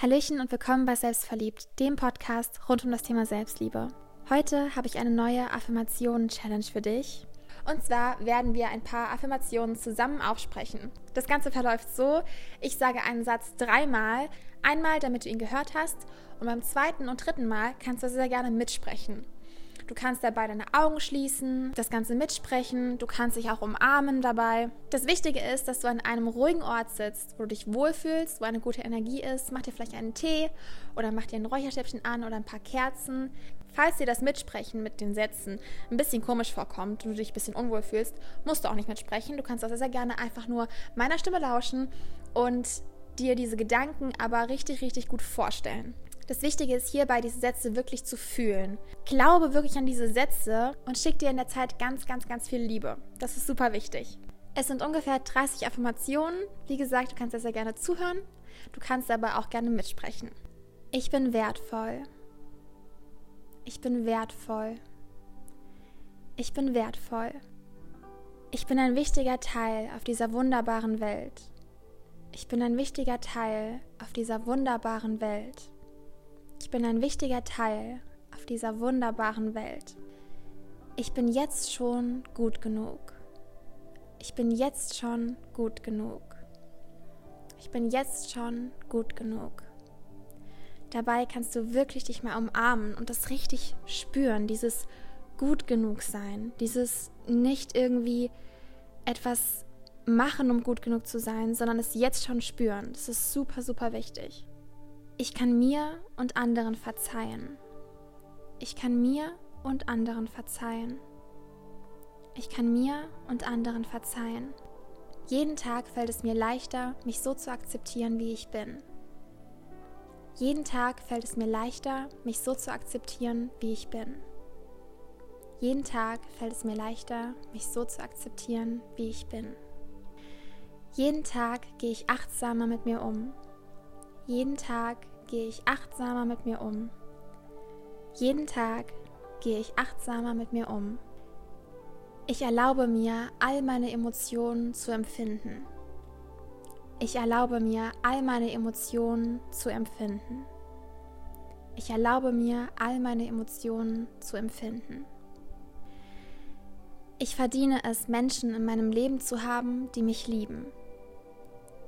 Hallöchen und willkommen bei Selbstverliebt, dem Podcast rund um das Thema Selbstliebe. Heute habe ich eine neue Affirmationen-Challenge für dich. Und zwar werden wir ein paar Affirmationen zusammen aufsprechen. Das Ganze verläuft so, ich sage einen Satz dreimal, einmal damit du ihn gehört hast und beim zweiten und dritten Mal kannst du sehr gerne mitsprechen. Du kannst dabei deine Augen schließen, das Ganze mitsprechen, du kannst dich auch umarmen dabei. Das Wichtige ist, dass du an einem ruhigen Ort sitzt, wo du dich wohlfühlst, wo eine gute Energie ist. Mach dir vielleicht einen Tee oder mach dir ein Räucherstäbchen an oder ein paar Kerzen. Falls dir das Mitsprechen mit den Sätzen ein bisschen komisch vorkommt und du dich ein bisschen unwohl fühlst, musst du auch nicht mitsprechen. Du kannst auch sehr, sehr gerne einfach nur meiner Stimme lauschen und dir diese Gedanken aber richtig, richtig gut vorstellen. Das Wichtige ist hierbei, diese Sätze wirklich zu fühlen. Glaube wirklich an diese Sätze und schick dir in der Zeit ganz, ganz, ganz viel Liebe. Das ist super wichtig. Es sind ungefähr 30 Affirmationen. Wie gesagt, du kannst sehr, sehr gerne zuhören. Du kannst aber auch gerne mitsprechen. Ich bin wertvoll. Ich bin wertvoll. Ich bin wertvoll. Ich bin ein wichtiger Teil auf dieser wunderbaren Welt. Ich bin ein wichtiger Teil auf dieser wunderbaren Welt. Bin ein wichtiger Teil auf dieser wunderbaren Welt. Ich bin jetzt schon gut genug. Ich bin jetzt schon gut genug. Ich bin jetzt schon gut genug. Dabei kannst du wirklich dich mal umarmen und das richtig spüren, dieses gut genug sein, dieses nicht irgendwie etwas machen, um gut genug zu sein, sondern es jetzt schon spüren. Das ist super, super wichtig. Ich kann mir und anderen verzeihen. Ich kann mir und anderen verzeihen. Ich kann mir und anderen verzeihen. Jeden Tag fällt es mir leichter, mich so zu akzeptieren, wie ich bin. Jeden Tag fällt es mir leichter, mich so zu akzeptieren, wie ich bin. Jeden Tag fällt es mir leichter, mich so zu akzeptieren, wie ich bin. Jeden Tag gehe ich achtsamer mit mir um jeden Tag gehe ich achtsamer mit mir um. Jeden Tag gehe ich achtsamer mit mir um. Ich erlaube mir, all meine Emotionen zu empfinden. Ich erlaube mir, all meine Emotionen zu empfinden. Ich erlaube mir, all meine Emotionen zu empfinden. Ich verdiene es, Menschen in meinem Leben zu haben, die mich lieben.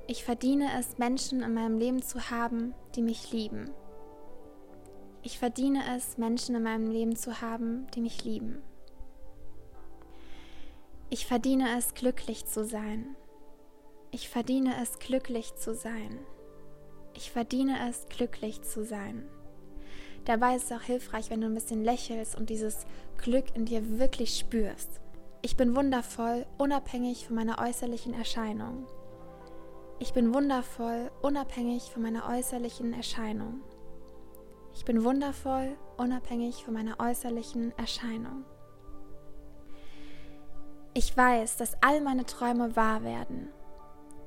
Ich verdiene es, Menschen in meinem Leben zu haben, die mich lieben. Ich verdiene es, Menschen in meinem Leben zu haben, die mich lieben. Ich verdiene es, glücklich zu sein. Ich verdiene es, glücklich zu sein. Ich verdiene es, glücklich zu sein. Dabei ist es auch hilfreich, wenn du ein bisschen lächelst und dieses Glück in dir wirklich spürst. Ich bin wundervoll, unabhängig von meiner äußerlichen Erscheinung. Ich bin wundervoll, unabhängig von meiner äußerlichen Erscheinung. Ich bin wundervoll, unabhängig von meiner äußerlichen Erscheinung. Ich weiß, dass all meine Träume wahr werden.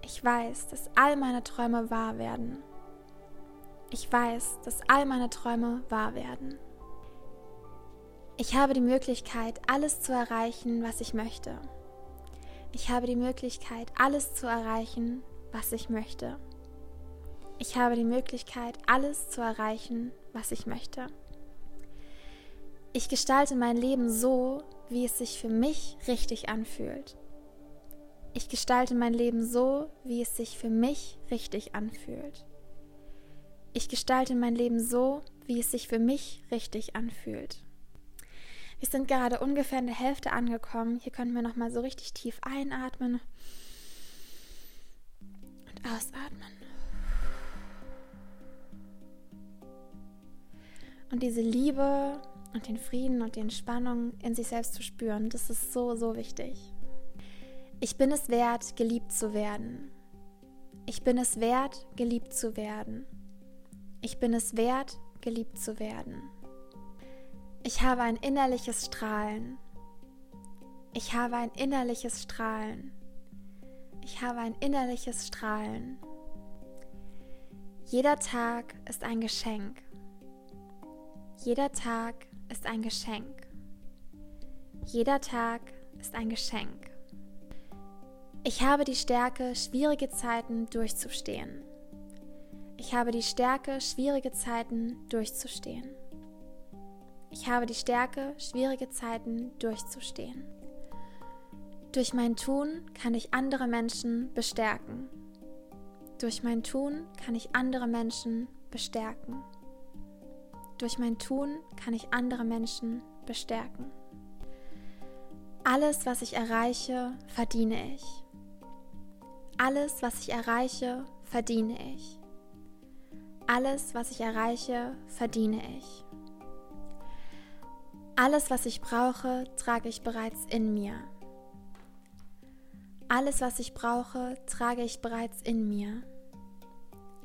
Ich weiß, dass all meine Träume wahr werden. Ich weiß, dass all meine Träume wahr werden. Ich habe die Möglichkeit, alles zu erreichen, was ich möchte. Ich habe die Möglichkeit, alles zu erreichen, was ich möchte. Ich habe die Möglichkeit, alles zu erreichen, was ich möchte. Ich gestalte mein Leben so, wie es sich für mich richtig anfühlt. Ich gestalte mein Leben so, wie es sich für mich richtig anfühlt. Ich gestalte mein Leben so, wie es sich für mich richtig anfühlt. Wir sind gerade ungefähr in der Hälfte angekommen. Hier können wir noch mal so richtig tief einatmen ausatmen. Und diese Liebe und den Frieden und die Entspannung in sich selbst zu spüren, das ist so, so wichtig. Ich bin es wert, geliebt zu werden. Ich bin es wert, geliebt zu werden. Ich bin es wert, geliebt zu werden. Ich habe ein innerliches Strahlen. Ich habe ein innerliches Strahlen. Ich habe ein innerliches Strahlen. Jeder Tag ist ein Geschenk. Jeder Tag ist ein Geschenk. Jeder Tag ist ein Geschenk. Ich habe die Stärke, schwierige Zeiten durchzustehen. Ich habe die Stärke, schwierige Zeiten durchzustehen. Ich habe die Stärke, schwierige Zeiten durchzustehen. Durch mein Tun kann ich andere Menschen bestärken. Durch mein Tun kann ich andere Menschen bestärken. Durch mein Tun kann ich andere Menschen bestärken. Alles, was ich erreiche, verdiene ich. Alles, was ich erreiche, verdiene ich. Alles, was ich erreiche, verdiene ich. Alles, was ich brauche, trage ich bereits in mir. Alles, was ich brauche, trage ich bereits in mir.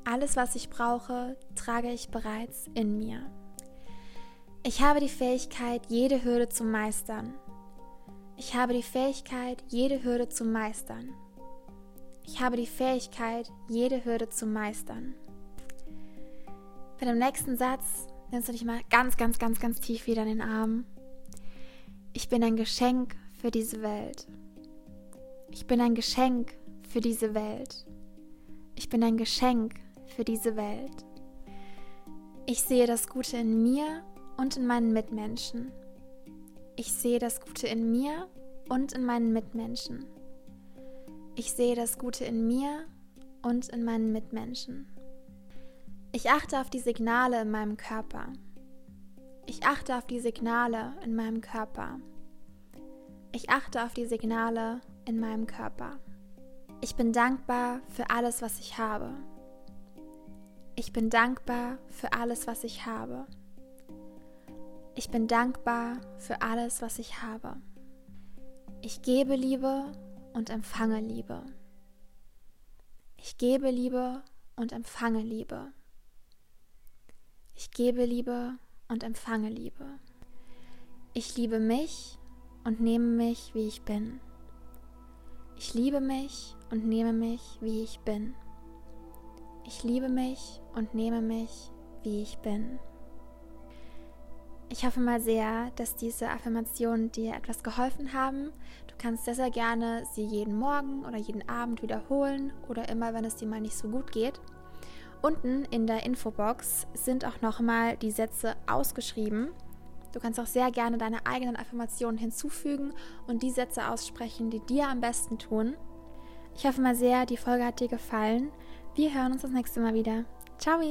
Alles, was ich brauche, trage ich bereits in mir. Ich habe die Fähigkeit, jede Hürde zu meistern. Ich habe die Fähigkeit, jede Hürde zu meistern. Ich habe die Fähigkeit, jede Hürde zu meistern. Bei dem nächsten Satz nimmst du dich mal ganz, ganz, ganz, ganz tief wieder in den Arm. Ich bin ein Geschenk für diese Welt. Ich bin ein Geschenk für diese Welt. Ich bin ein Geschenk für diese Welt. Ich sehe das Gute in mir und in meinen Mitmenschen. Ich sehe das Gute in mir und in meinen Mitmenschen. Ich sehe das Gute in mir und in meinen Mitmenschen. Ich achte auf die Signale in meinem Körper. Ich achte auf die Signale in meinem Körper. Ich achte auf die Signale in meinem Körper. Ich bin dankbar für alles, was ich habe. Ich bin dankbar für alles, was ich habe. Ich bin dankbar für alles, was ich habe. Ich gebe Liebe und empfange Liebe. Ich gebe Liebe und empfange Liebe. Ich gebe Liebe und empfange Liebe. Ich liebe mich und nehme mich, wie ich bin. Ich liebe mich und nehme mich, wie ich bin. Ich liebe mich und nehme mich, wie ich bin. Ich hoffe mal sehr, dass diese Affirmationen dir etwas geholfen haben. Du kannst sehr, sehr gerne sie jeden Morgen oder jeden Abend wiederholen oder immer, wenn es dir mal nicht so gut geht. Unten in der Infobox sind auch nochmal die Sätze ausgeschrieben. Du kannst auch sehr gerne deine eigenen Affirmationen hinzufügen und die Sätze aussprechen, die dir am besten tun. Ich hoffe mal sehr, die Folge hat dir gefallen. Wir hören uns das nächste Mal wieder. Ciao!